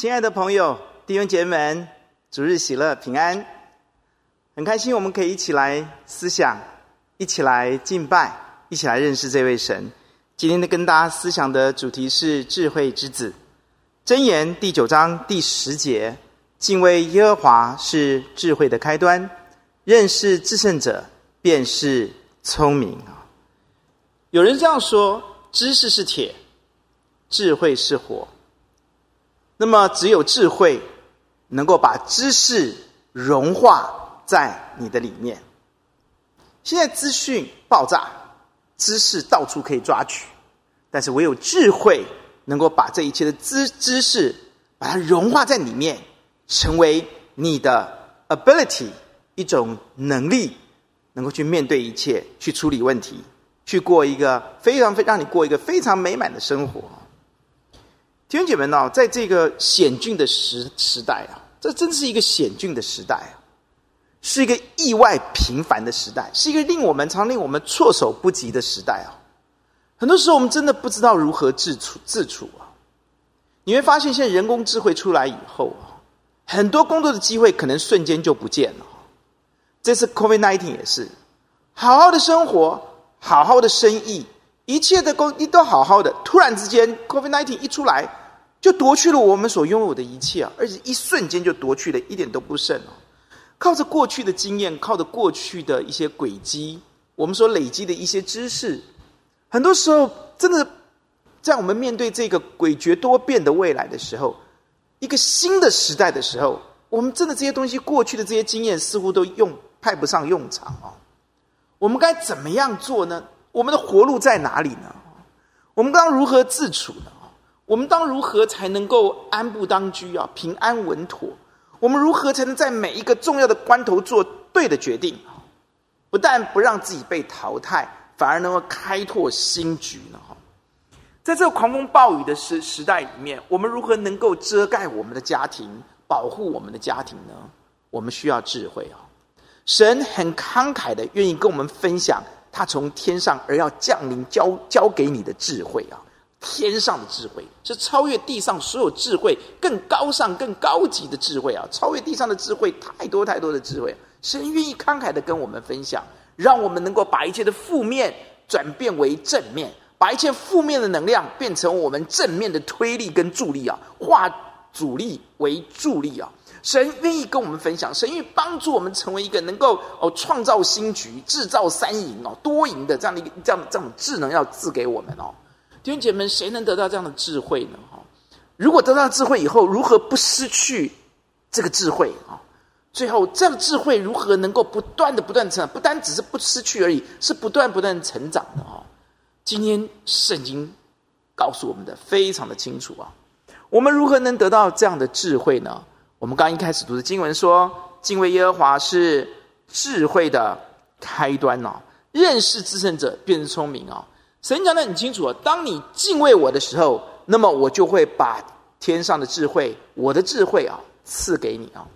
亲爱的朋友、弟兄姐妹们，主日喜乐平安！很开心我们可以一起来思想，一起来敬拜，一起来认识这位神。今天的跟大家思想的主题是智慧之子。箴言第九章第十节：敬畏耶和华是智慧的开端，认识至圣者便是聪明啊！有人这样说：知识是铁，智慧是火。那么，只有智慧能够把知识融化在你的里面。现在资讯爆炸，知识到处可以抓取，但是唯有智慧能够把这一切的知知识把它融化在里面，成为你的 ability 一种能力，能够去面对一切，去处理问题，去过一个非常非让你过一个非常美满的生活。弟兄姐妹们，在这个险峻的时时代啊，这真是一个险峻的时代啊，是一个意外频繁的时代，是一个令我们常令我们措手不及的时代啊。很多时候，我们真的不知道如何自处自处啊。你会发现，现在人工智慧出来以后啊，很多工作的机会可能瞬间就不见了。这次 COVID-19 也是，好好的生活，好好的生意，一切的工都好好的，突然之间 COVID-19 一出来。就夺去了我们所拥有的一切啊！而且一瞬间就夺去了，一点都不剩哦。靠着过去的经验，靠着过去的一些轨迹，我们所累积的一些知识，很多时候真的在我们面对这个诡谲多变的未来的时候，一个新的时代的时候，我们真的这些东西，过去的这些经验似乎都用派不上用场哦。我们该怎么样做呢？我们的活路在哪里呢？我们当如何自处呢？我们当如何才能够安步当居啊？平安稳妥。我们如何才能在每一个重要的关头做对的决定？不但不让自己被淘汰，反而能够开拓新局呢？哈，在这个狂风暴雨的时时代里面，我们如何能够遮盖我们的家庭，保护我们的家庭呢？我们需要智慧啊！神很慷慨的愿意跟我们分享他从天上而要降临交交给你的智慧啊！天上的智慧是超越地上所有智慧更高尚、更高级的智慧啊！超越地上的智慧太多太多的智慧，神愿意慷慨的跟我们分享，让我们能够把一切的负面转变为正面，把一切负面的能量变成我们正面的推力跟助力啊！化阻力为助力啊！神愿意跟我们分享，神愿意帮助我们成为一个能够哦创造新局、制造三赢哦多赢的这样的一个这样这种智能要赐给我们哦。弟兄姐妹们，谁能得到这样的智慧呢？哈，如果得到智慧以后，如何不失去这个智慧啊？最后，这样智慧如何能够不断的、不断成长？不单只是不失去而已，是不断、不断成长的啊！今天圣经告诉我们的非常的清楚啊。我们如何能得到这样的智慧呢？我们刚一开始读的经文说：“敬畏耶和华是智慧的开端哦，认识至圣者便是聪明哦。”神讲得很清楚啊，当你敬畏我的时候，那么我就会把天上的智慧，我的智慧啊，赐给你啊。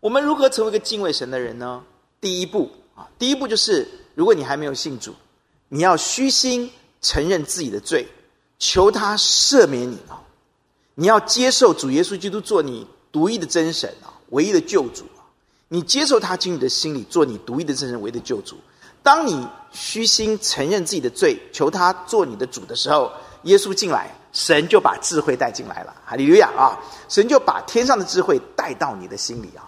我们如何成为一个敬畏神的人呢？第一步啊，第一步就是，如果你还没有信主，你要虚心承认自己的罪，求他赦免你啊。你要接受主耶稣基督做你独一的真神啊，唯一的救主啊。你接受他进你的心里，做你独一的真神，唯一的救主。当你虚心承认自己的罪，求他做你的主的时候，耶稣进来，神就把智慧带进来了。哈利路亚啊！神就把天上的智慧带到你的心里啊。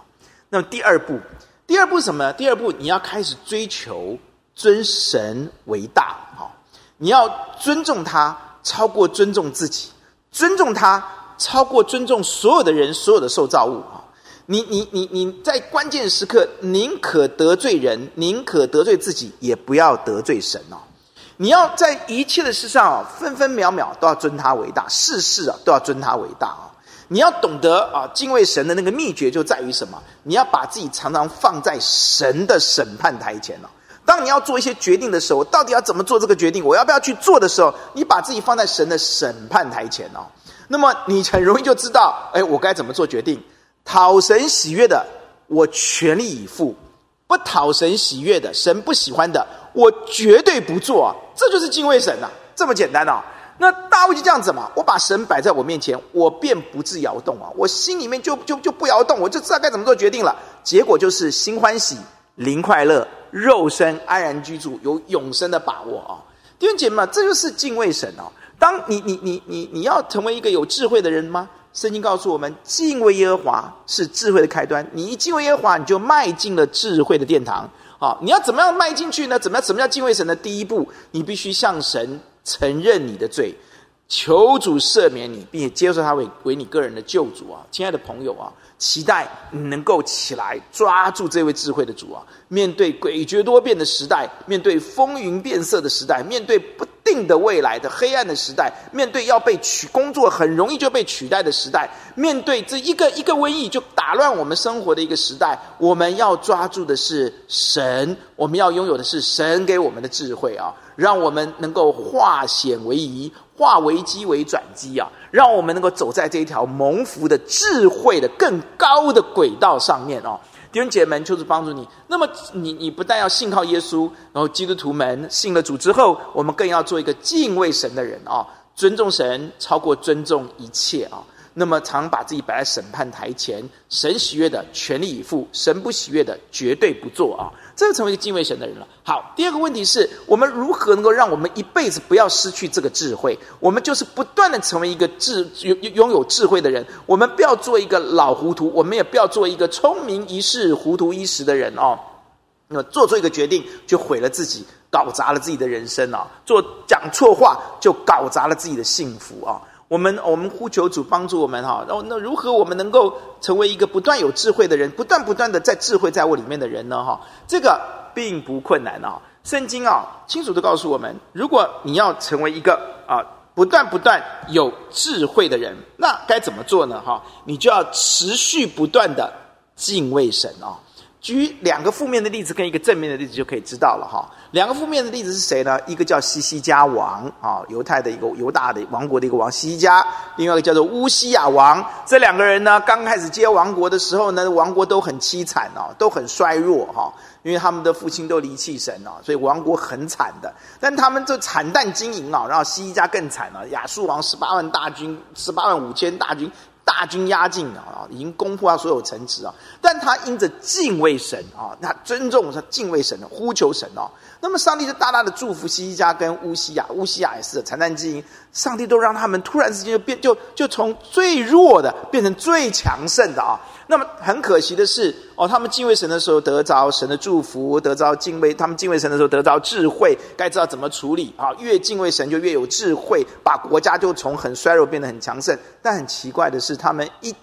那么第二步，第二步什么？第二步你要开始追求尊神为大啊！你要尊重他，超过尊重自己；尊重他，超过尊重所有的人、所有的受造物啊！你你你你在关键时刻宁可得罪人，宁可得罪自己，也不要得罪神哦。你要在一切的事上啊，分分秒秒都要尊他为大，事事啊都要尊他为大啊。你要懂得啊，敬畏神的那个秘诀就在于什么？你要把自己常常放在神的审判台前哦。当你要做一些决定的时候，到底要怎么做这个决定？我要不要去做的时候，你把自己放在神的审判台前哦。那么你很容易就知道，哎，我该怎么做决定？讨神喜悦的，我全力以赴；不讨神喜悦的，神不喜欢的，我绝对不做。这就是敬畏神呐，这么简单呐。那大卫就这样子嘛，我把神摆在我面前，我便不自摇动啊，我心里面就就就不摇动，我就知道该怎么做决定了。结果就是心欢喜，灵快乐，肉身安然居住，有永生的把握啊。弟兄姐妹们，这就是敬畏神哦。当你你你你你要成为一个有智慧的人吗？圣经告诉我们，敬畏耶和华是智慧的开端。你一敬畏耶和华，你就迈进了智慧的殿堂。好，你要怎么样迈进去呢？怎么样？怎么叫敬畏神的第一步？你必须向神承认你的罪，求主赦免你，并且接受他为为你个人的救主啊！亲爱的朋友啊！期待你能够起来抓住这位智慧的主啊！面对诡谲多变的时代，面对风云变色的时代，面对不定的未来的黑暗的时代，面对要被取工作很容易就被取代的时代，面对这一个一个瘟疫就打乱我们生活的一个时代，我们要抓住的是神，我们要拥有的是神给我们的智慧啊！让我们能够化险为夷。化危机为转机啊，让我们能够走在这一条蒙福的智慧的更高的轨道上面哦。弟兄姐妹们，就是帮助你。那么你你不但要信靠耶稣，然后基督徒们信了主之后，我们更要做一个敬畏神的人啊，尊重神超过尊重一切啊。那么常把自己摆在审判台前，神喜悦的全力以赴，神不喜悦的绝对不做啊。这就成为一个敬畏神的人了。好，第二个问题是我们如何能够让我们一辈子不要失去这个智慧？我们就是不断的成为一个智拥拥有智慧的人。我们不要做一个老糊涂，我们也不要做一个聪明一世、糊涂一时的人哦。那么做出一个决定就毁了自己，搞砸了自己的人生啊！做讲错话就搞砸了自己的幸福啊！我们我们呼求主帮助我们哈，然后那如何我们能够成为一个不断有智慧的人，不断不断的在智慧在我里面的人呢？哈，这个并不困难啊。圣经啊清楚地告诉我们，如果你要成为一个啊不断不断有智慧的人，那该怎么做呢？哈，你就要持续不断的敬畏神啊。举两个负面的例子跟一个正面的例子就可以知道了哈。两个负面的例子是谁呢？一个叫西西家王啊，犹太的一个犹大的王国的一个王西西家；另外一个叫做乌西亚王。这两个人呢，刚开始接王国的时候呢，王国都很凄惨哦，都很衰弱哈，因为他们的父亲都离弃神哦，所以王国很惨的。但他们这惨淡经营啊，然后西西家更惨了，亚述王十八万大军，十八万五千大军。大军压境啊，已经攻破他所有城池啊，但他因着敬畏神啊，他尊重他敬畏神的呼求神哦，那么上帝就大大的祝福西西家跟乌西亚，乌西亚也是惨淡经营，上帝都让他们突然之间就变就就从最弱的变成最强盛的啊。那么很可惜的是，哦，他们敬畏神的时候得着神的祝福，得着敬畏；他们敬畏神的时候得着智慧，该知道怎么处理啊。越敬畏神就越有智慧，把国家就从很衰弱变得很强盛。但很奇怪的是，他们一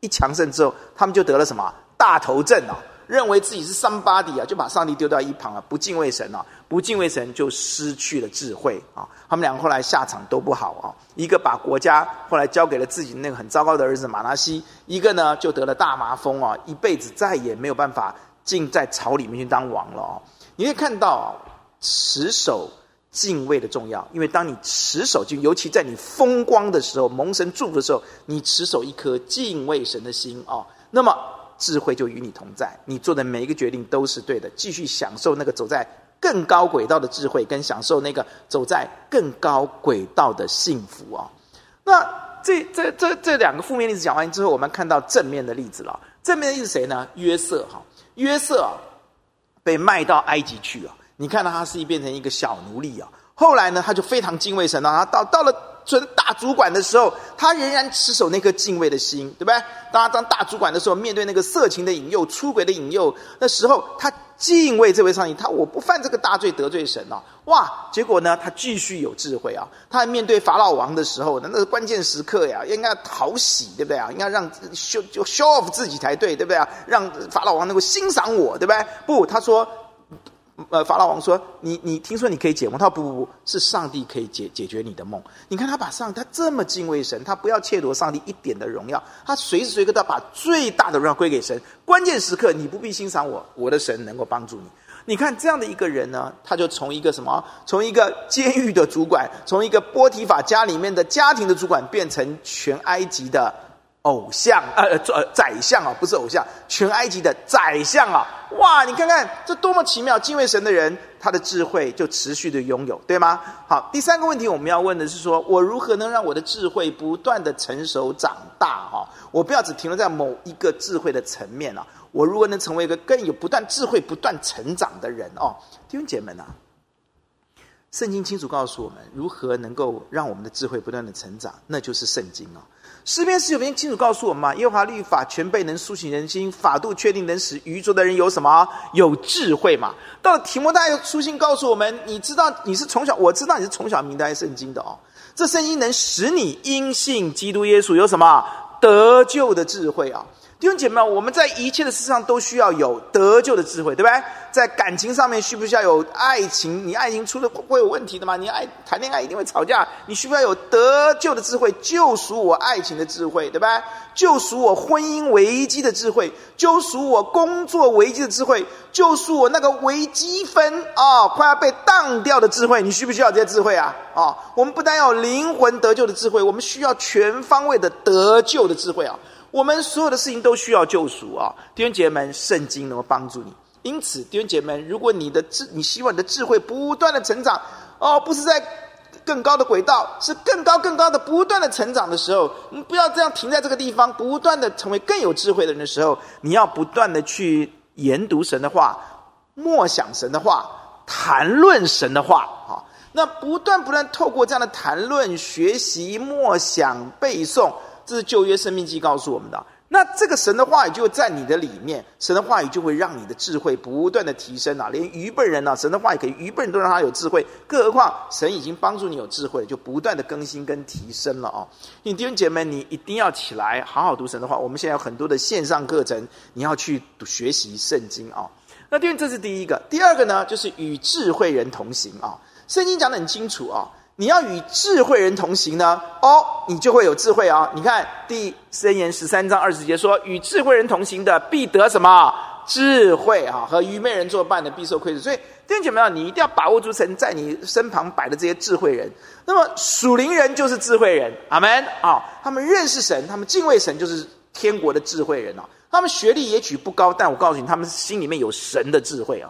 一强盛之后，他们就得了什么大头症啊。认为自己是 somebody 啊，就把上帝丢到一旁了，不敬畏神啊，不敬畏神就失去了智慧啊。他们两个后来下场都不好啊，一个把国家后来交给了自己那个很糟糕的儿子马拿西，一个呢就得了大麻风啊，一辈子再也没有办法进在朝里面去当王了啊。你会看到啊，持守敬畏的重要，因为当你持守，就尤其在你风光的时候，蒙神祝福的时候，你持守一颗敬畏神的心啊，那么。智慧就与你同在，你做的每一个决定都是对的。继续享受那个走在更高轨道的智慧，跟享受那个走在更高轨道的幸福啊！那这这这这两个负面例子讲完之后，我们看到正面的例子了。正面的例子谁呢？约瑟哈，约瑟，被卖到埃及去啊。你看到他是一变成一个小奴隶啊。后来呢，他就非常敬畏神啊，到到了。做大主管的时候，他仍然持守那颗敬畏的心，对不对？当他当大主管的时候，面对那个色情的引诱、出轨的引诱，那时候他敬畏这位上帝，他我不犯这个大罪得罪神了！哇！结果呢，他继续有智慧啊！他面对法老王的时候，那那个关键时刻呀，应该讨喜，对不对啊？应该让 show 就 show off 自己才对，对不对啊？让法老王能够欣赏我，对不对？不，他说。呃，法老王说：“你你听说你可以解梦？”他说：“不不不，是上帝可以解解决你的梦。你看他把上他这么敬畏神，他不要窃夺上帝一点的荣耀，他随时随刻都要把最大的荣耀归给神。关键时刻你不必欣赏我，我的神能够帮助你。你看这样的一个人呢，他就从一个什么，从一个监狱的主管，从一个波提法家里面的家庭的主管，变成全埃及的偶像，呃呃，宰相啊，不是偶像，全埃及的宰相啊！哇，你看看这多么奇妙！敬畏神的人，他的智慧就持续的拥有，对吗？好，第三个问题我们要问的是说，我如何能让我的智慧不断的成熟长大？哈，我不要只停留在某一个智慧的层面啊！我如何能成为一个更有不断智慧、不断成长的人？哦，弟兄姐妹们啊，圣经清楚告诉我们，如何能够让我们的智慧不断的成长，那就是圣经啊。诗篇十九篇清楚告诉我们嘛，耶和华律法全备，能苏醒人心；法度确定，能使愚拙的人有什么？有智慧嘛。到了提摩太书信告诉我们，你知道你是从小，我知道你是从小明白圣经的哦。这圣经能使你因信基督耶稣有什么得救的智慧啊？弟兄姐妹，我们在一切的事上都需要有得救的智慧，对不对？在感情上面，需不需要有爱情？你爱情出了会有问题的吗？你爱谈恋爱一定会吵架，你需不需要有得救的智慧，救赎我爱情的智慧，对吧？救赎我婚姻危机的智慧，救赎我工作危机的智慧，救赎我那个微积分啊、快要被当掉的智慧，你需不需要这些智慧啊？啊、我们不但要灵魂得救的智慧，我们需要全方位的得救的智慧啊。我们所有的事情都需要救赎啊！弟兄姐妹们，圣经能够帮助你。因此，弟兄姐妹们，如果你的智，你希望你的智慧不断的成长，哦，不是在更高的轨道，是更高更高的不断的成长的时候，你不要这样停在这个地方，不断的成为更有智慧的人的时候，你要不断的去研读神的话，默想神的话，谈论神的话啊！那不断不断透过这样的谈论、学习、默想、背诵。这是旧约生命记告诉我们的。那这个神的话语就在你的里面，神的话语就会让你的智慧不断的提升啊！连愚笨人啊，神的话语可以愚笨人都让他有智慧，更何况神已经帮助你有智慧，就不断的更新跟提升了啊！你弟兄姐妹，你一定要起来好好读神的话。我们现在有很多的线上课程，你要去读学习圣经啊。那弟兄，这是第一个，第二个呢，就是与智慧人同行啊。圣经讲得很清楚啊。你要与智慧人同行呢，哦，你就会有智慧啊、你看第三言十三章二十节说：“与智慧人同行的，必得什么智慧啊？和愚昧人作伴的，必受亏损。”所以弟兄姐妹，你一定要把握住神在你身旁摆的这些智慧人。那么属灵人就是智慧人，阿门啊！他们认识神，他们敬畏神，就是天国的智慧人啊！他们学历也许不高，但我告诉你，他们心里面有神的智慧啊！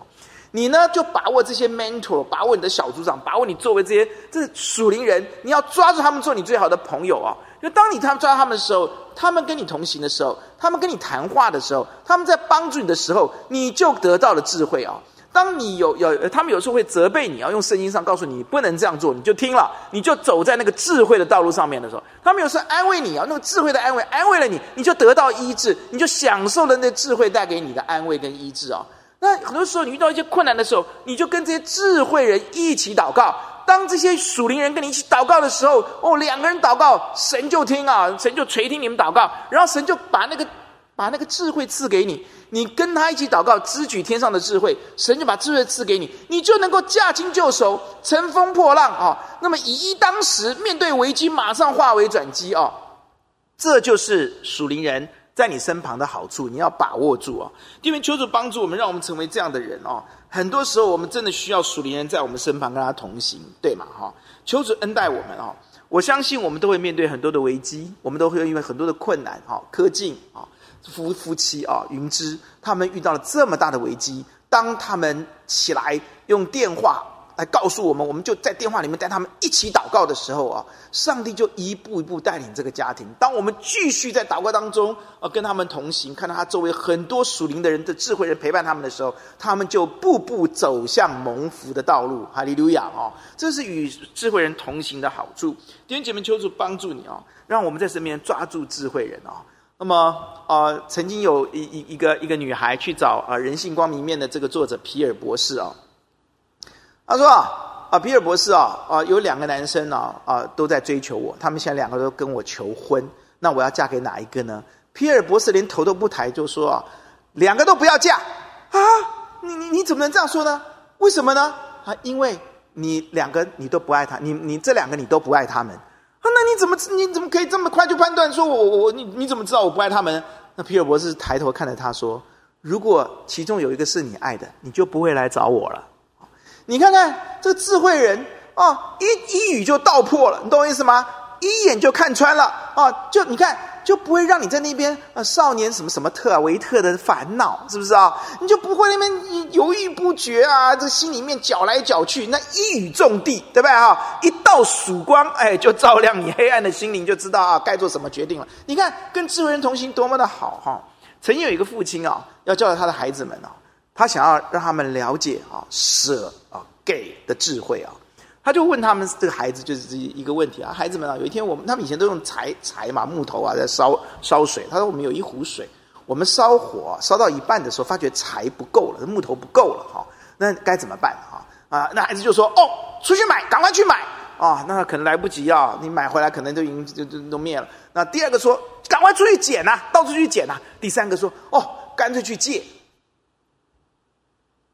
你呢，就把握这些 mentor，把握你的小组长，把握你作为这些这属灵人，你要抓住他们做你最好的朋友啊！就当你他们抓他们的时候，他们跟你同行的时候，他们跟你谈话的时候，他们在帮助你的时候，你就得到了智慧啊！当你有有他们有时候会责备你，要用圣经上告诉你，你不能这样做，你就听了，你就走在那个智慧的道路上面的时候，他们有时候安慰你啊，那个智慧的安慰，安慰了你，你就得到医治，你就享受了那智慧带给你的安慰跟医治啊！那很多时候，你遇到一些困难的时候，你就跟这些智慧人一起祷告。当这些属灵人跟你一起祷告的时候，哦，两个人祷告，神就听啊，神就垂听你们祷告，然后神就把那个把那个智慧赐给你。你跟他一起祷告，支取天上的智慧，神就把智慧赐给你，你就能够驾轻就熟，乘风破浪啊。那么以一当十，面对危机马上化为转机啊。这就是属灵人。在你身旁的好处，你要把握住啊！因为求主帮助我们，让我们成为这样的人哦。很多时候，我们真的需要属灵人在我们身旁，跟他同行，对吗？哈！求主恩待我们哦。我相信我们都会面对很多的危机，我们都会因为很多的困难，哈，科技啊，夫夫妻啊，云芝他们遇到了这么大的危机，当他们起来用电话。来告诉我们，我们就在电话里面带他们一起祷告的时候啊，上帝就一步一步带领这个家庭。当我们继续在祷告当中啊，跟他们同行，看到他周围很多属灵的人的智慧人陪伴他们的时候，他们就步步走向蒙福的道路。哈利路亚啊！这是与智慧人同行的好处。弟兄姐妹，求主帮助你啊，让我们在身边抓住智慧人啊。那么啊、曾经有一一一个一个女孩去找啊《人性光明面》的这个作者皮尔博士啊。他说啊啊，皮尔博士啊啊，有两个男生啊啊都在追求我，他们现在两个都跟我求婚，那我要嫁给哪一个呢？皮尔博士连头都不抬就说啊，两个都不要嫁啊！你你你怎么能这样说呢？为什么呢？啊，因为你两个你都不爱他，你你这两个你都不爱他们啊？那你怎么你怎么可以这么快就判断说我我我你你怎么知道我不爱他们？那皮尔博士抬头看着他说，如果其中有一个是你爱的，你就不会来找我了。你看看这个智慧人啊，一一语就道破了，你懂我意思吗？一眼就看穿了啊！就你看，就不会让你在那边啊，少年什么什么特，维特的烦恼，是不是啊？你就不会那边犹豫不决啊，这心里面搅来搅去，那一语中的，对不对啊？一道曙光，哎，就照亮你黑暗的心灵，就知道啊，该做什么决定了。你看，跟智慧人同行多么的好哈！曾经有一个父亲啊，要教导他的孩子们啊，他想要让他们了解啊，舍啊，给的智慧啊。他就问他们这个孩子就是一个问题啊，孩子们啊，有一天我们他们以前都用柴柴嘛木头啊在烧烧水。他说我们有一壶水，我们烧火烧到一半的时候，发觉柴不够了，木头不够了哈，那该怎么办哈？啊，那孩子就说哦，出去买，赶快去买啊，那可能来不及啊，你买回来可能都已经就就都灭了。那第二个说赶快出去捡呐，到处去捡呐。第三个说哦，干脆去借。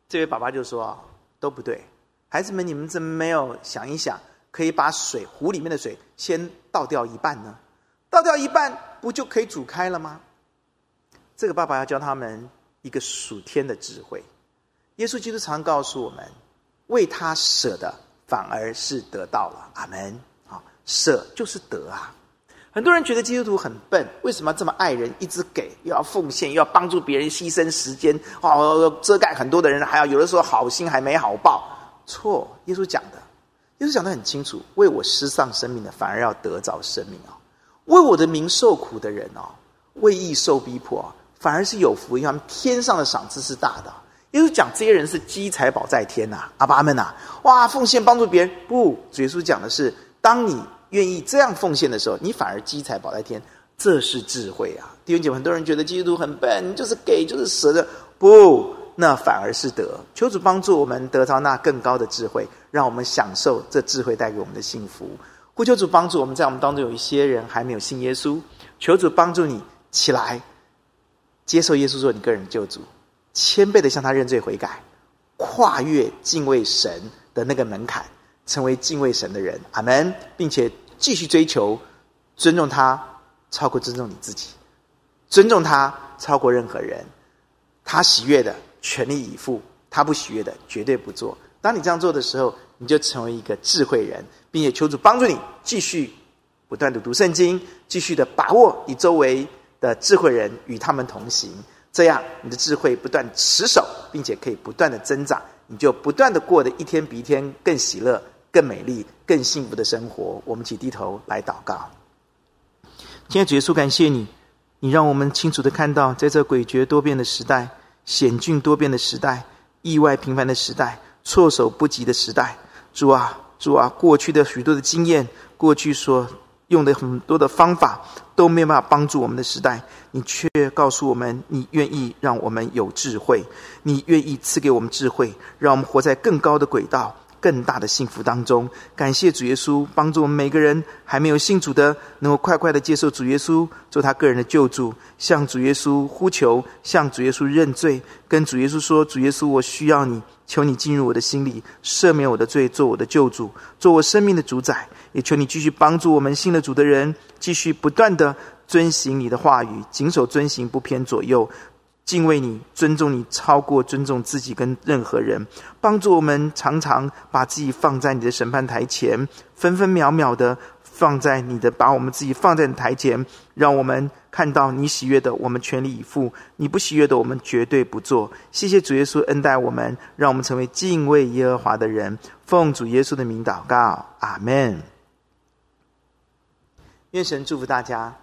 这位爸爸就说都不对。孩子们，你们怎么没有想一想，可以把水壶里面的水先倒掉一半呢？倒掉一半，不就可以煮开了吗？这个爸爸要教他们一个属天的智慧。耶稣基督常告诉我们，为他舍的反而是得到了。阿门。好，舍就是得啊。很多人觉得基督徒很笨，为什么这么爱人，一直给，又要奉献，又要帮助别人，牺牲时间，哦，遮盖很多的人，还要有的时候好心还没好报。错，耶稣讲的，耶稣讲的很清楚，为我失丧生命的，反而要得着生命啊！为我的名受苦的人哦，为义受逼迫，反而是有福，因为他们天上的赏赐是大的。耶稣讲这些人是积财宝在天呐，阿爸们呐，哇，奉献帮助别人，不，耶稣讲的是，当你愿意这样奉献的时候，你反而积财宝在天，这是智慧啊！弟兄姐妹，很多人觉得基督徒很笨，就是给，就是舍的，不。那反而是得，求主帮助我们得到那更高的智慧，让我们享受这智慧带给我们的幸福。呼求主帮助我们，在我们当中有一些人还没有信耶稣，求主帮助你起来，接受耶稣做你个人救主，谦卑的向他认罪悔改，跨越敬畏神的那个门槛，成为敬畏神的人。阿门，并且继续追求尊重他，超过尊重你自己，尊重他超过任何人，他喜悦的。全力以赴，他不喜悦的绝对不做。当你这样做的时候，你就成为一个智慧人，并且求主帮助你继续不断的读圣经，继续的把握你周围的智慧人与他们同行。这样，你的智慧不断持守，并且可以不断的增长，你就不断的过得一天比一天更喜乐、更美丽、更幸福的生活。我们一起低头来祷告。今天主耶稣，感谢你，你让我们清楚的看到，在这诡谲多变的时代。险峻多变的时代，意外频繁的时代，措手不及的时代，主啊，主啊，过去的许多的经验，过去所用的很多的方法，都没有办法帮助我们的时代，你却告诉我们，你愿意让我们有智慧，你愿意赐给我们智慧，让我们活在更高的轨道。更大的幸福当中，感谢主耶稣帮助我们每个人还没有信主的，能够快快的接受主耶稣做他个人的救主，向主耶稣呼求，向主耶稣认罪，跟主耶稣说：“主耶稣，我需要你，求你进入我的心里，赦免我的罪，做我的救主，做我生命的主宰。也求你继续帮助我们信了主的人，继续不断的遵行你的话语，谨守遵行，不偏左右。”敬畏你，尊重你，超过尊重自己跟任何人。帮助我们常常把自己放在你的审判台前，分分秒秒的放在你的，把我们自己放在你台前，让我们看到你喜悦的，我们全力以赴；你不喜悦的，我们绝对不做。谢谢主耶稣恩待我们，让我们成为敬畏耶和华的人。奉主耶稣的名祷告，阿门。愿神祝福大家。